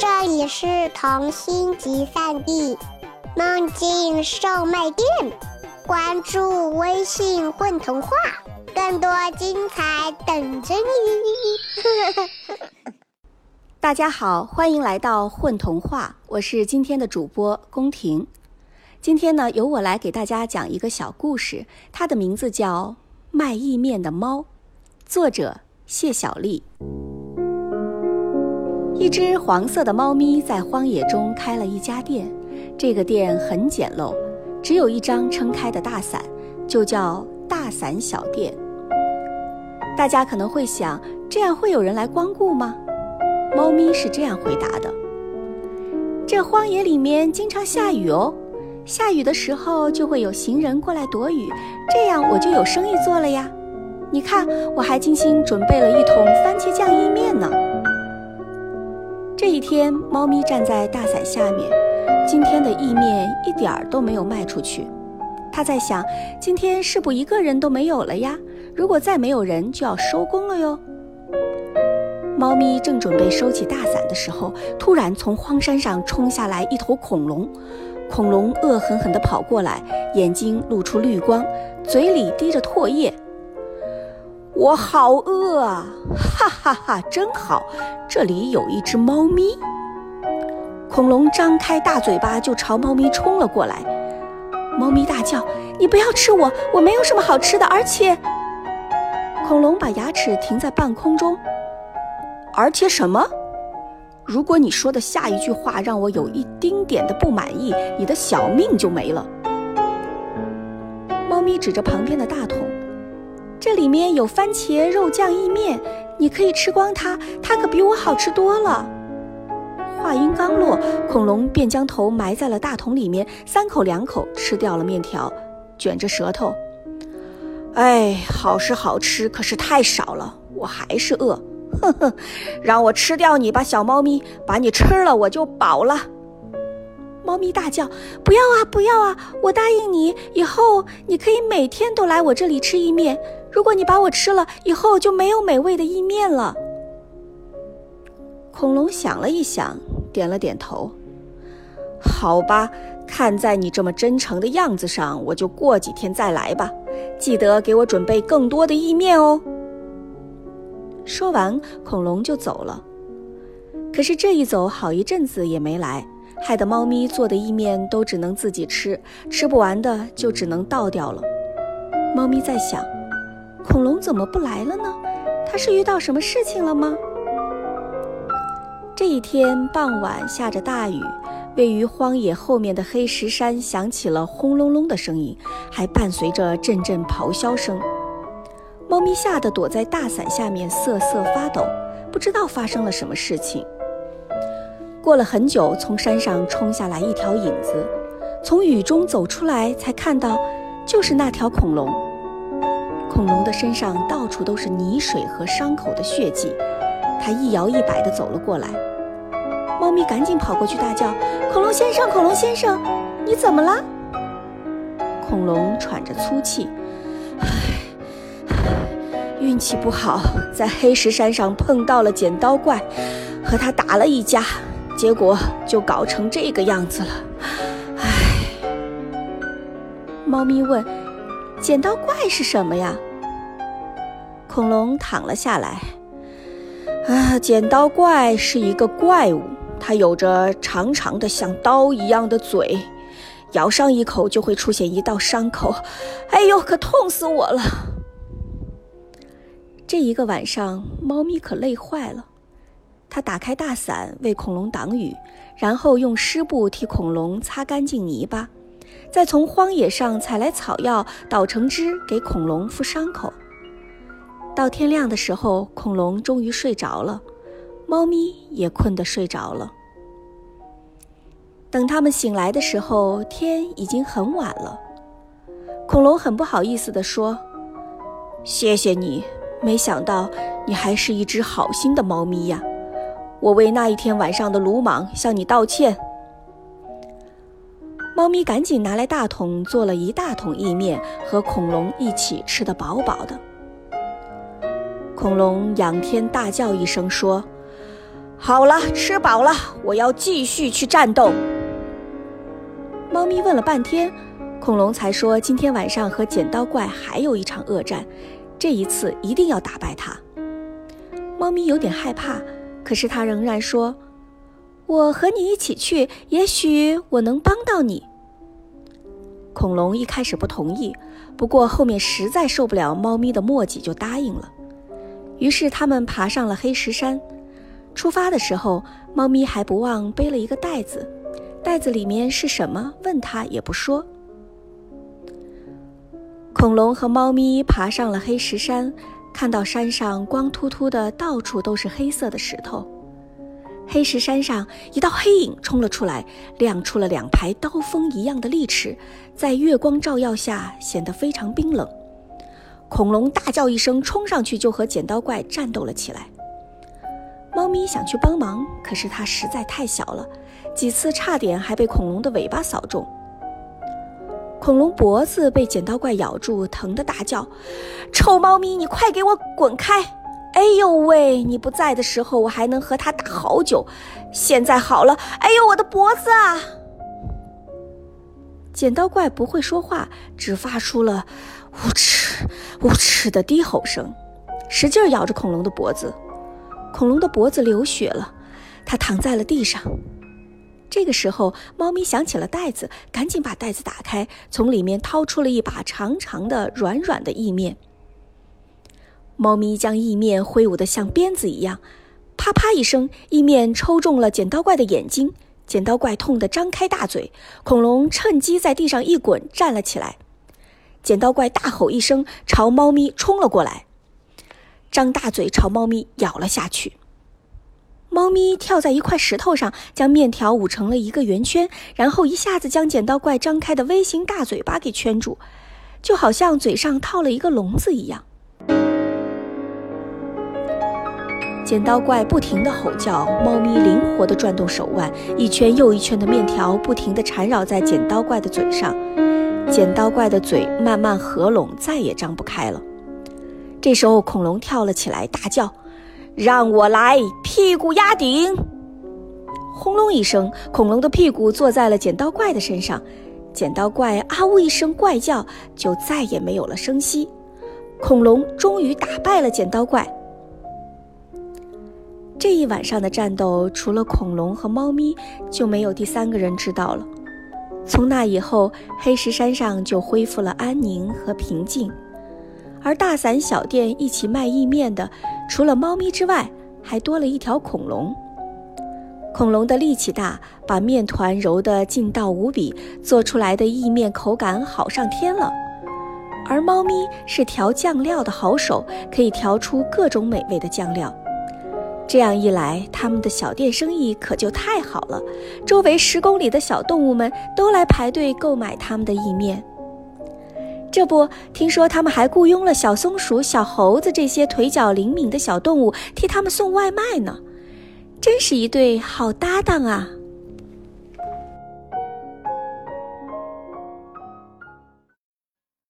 这里是童心集散地，梦境售卖店。关注微信“混童话”，更多精彩等着你。大家好，欢迎来到“混童话”，我是今天的主播宫廷。今天呢，由我来给大家讲一个小故事，它的名字叫《卖意面的猫》，作者谢小丽。一只黄色的猫咪在荒野中开了一家店，这个店很简陋，只有一张撑开的大伞，就叫大伞小店。大家可能会想，这样会有人来光顾吗？猫咪是这样回答的：这荒野里面经常下雨哦，下雨的时候就会有行人过来躲雨，这样我就有生意做了呀。你看，我还精心准备了一桶番茄酱意面呢。这一天，猫咪站在大伞下面。今天的意面一点儿都没有卖出去。它在想，今天是不一个人都没有了呀？如果再没有人，就要收工了哟。猫咪正准备收起大伞的时候，突然从荒山上冲下来一头恐龙。恐龙恶狠狠地跑过来，眼睛露出绿光，嘴里滴着唾液。我好饿啊！哈哈哈，真好，这里有一只猫咪。恐龙张开大嘴巴就朝猫咪冲了过来。猫咪大叫：“你不要吃我，我没有什么好吃的。”而且，恐龙把牙齿停在半空中。而且什么？如果你说的下一句话让我有一丁点的不满意，你的小命就没了。猫咪指着旁边的大桶。这里面有番茄肉酱意面，你可以吃光它，它可比我好吃多了。话音刚落，恐龙便将头埋在了大桶里面，三口两口吃掉了面条，卷着舌头。哎，好是好吃，可是太少了，我还是饿。哼哼，让我吃掉你吧，小猫咪，把你吃了我就饱了。猫咪大叫：“不要啊，不要啊！我答应你，以后你可以每天都来我这里吃意面。如果你把我吃了，以后就没有美味的意面了。”恐龙想了一想，点了点头：“好吧，看在你这么真诚的样子上，我就过几天再来吧。记得给我准备更多的意面哦。”说完，恐龙就走了。可是这一走，好一阵子也没来。害得猫咪做的意面都只能自己吃，吃不完的就只能倒掉了。猫咪在想：恐龙怎么不来了呢？它是遇到什么事情了吗？这一天傍晚下着大雨，位于荒野后面的黑石山响起了轰隆隆的声音，还伴随着阵阵咆哮声。猫咪吓得躲在大伞下面瑟瑟发抖，不知道发生了什么事情。过了很久，从山上冲下来一条影子，从雨中走出来，才看到，就是那条恐龙。恐龙的身上到处都是泥水和伤口的血迹，它一摇一摆地走了过来。猫咪赶紧跑过去大叫：“恐龙先生，恐龙先生，你怎么了？”恐龙喘着粗气：“唉，运气不好，在黑石山上碰到了剪刀怪，和他打了一架。”结果就搞成这个样子了，唉。猫咪问：“剪刀怪是什么呀？”恐龙躺了下来。啊，剪刀怪是一个怪物，它有着长长的像刀一样的嘴，咬上一口就会出现一道伤口。哎呦，可痛死我了！这一个晚上，猫咪可累坏了。他打开大伞为恐龙挡雨，然后用湿布替恐龙擦干净泥巴，再从荒野上采来草药捣成汁给恐龙敷伤口。到天亮的时候，恐龙终于睡着了，猫咪也困得睡着了。等他们醒来的时候，天已经很晚了。恐龙很不好意思地说：“谢谢你，没想到你还是一只好心的猫咪呀。”我为那一天晚上的鲁莽向你道歉。猫咪赶紧拿来大桶，做了一大桶意面，和恐龙一起吃得饱饱的。恐龙仰天大叫一声说：“好了，吃饱了，我要继续去战斗。猫咪问了半天，恐龙才说今天晚上和剪刀怪还有一场恶战，这一次一定要打败它。猫咪有点害怕，可是它仍然说：“我和你一起去，也许我能帮到你。”恐龙一开始不同意，不过后面实在受不了猫咪的磨叽，就答应了。于是他们爬上了黑石山。出发的时候，猫咪还不忘背了一个袋子，袋子里面是什么？问他也不说。恐龙和猫咪爬上了黑石山，看到山上光秃秃的，到处都是黑色的石头。黑石山上一道黑影冲了出来，亮出了两排刀锋一样的利齿，在月光照耀下显得非常冰冷。恐龙大叫一声，冲上去就和剪刀怪战斗了起来。猫咪想去帮忙，可是它实在太小了，几次差点还被恐龙的尾巴扫中。恐龙脖子被剪刀怪咬住，疼得大叫：“臭猫咪，你快给我滚开！”哎呦喂！你不在的时候，我还能和它打好久，现在好了。哎呦，我的脖子啊！剪刀怪不会说话，只发出了“呜哧呜哧”的低吼声，使劲咬着恐龙的脖子。恐龙的脖子流血了，它躺在了地上。这个时候，猫咪想起了袋子，赶紧把袋子打开，从里面掏出了一把长长的、软软的意面。猫咪将意面挥舞得像鞭子一样，啪啪一声，意面抽中了剪刀怪的眼睛，剪刀怪痛得张开大嘴。恐龙趁机在地上一滚，站了起来。剪刀怪大吼一声，朝猫咪冲了过来。张大嘴朝猫咪咬了下去。猫咪跳在一块石头上，将面条捂成了一个圆圈，然后一下子将剪刀怪张开的微型大嘴巴给圈住，就好像嘴上套了一个笼子一样。剪刀怪不停地吼叫，猫咪灵活地转动手腕，一圈又一圈的面条不停地缠绕在剪刀怪的嘴上，剪刀怪的嘴慢慢合拢，再也张不开了。这时候，恐龙跳了起来，大叫：“让我来，屁股压顶！”轰隆一声，恐龙的屁股坐在了剪刀怪的身上。剪刀怪啊呜一声怪叫，就再也没有了声息。恐龙终于打败了剪刀怪。这一晚上的战斗，除了恐龙和猫咪，就没有第三个人知道了。从那以后，黑石山上就恢复了安宁和平静。而大伞小店一起卖意面的，除了猫咪之外，还多了一条恐龙。恐龙的力气大，把面团揉得劲道无比，做出来的意面口感好上天了。而猫咪是调酱料的好手，可以调出各种美味的酱料。这样一来，他们的小店生意可就太好了，周围十公里的小动物们都来排队购买他们的意面。这不，听说他们还雇佣了小松鼠、小猴子这些腿脚灵敏的小动物替他们送外卖呢，真是一对好搭档啊！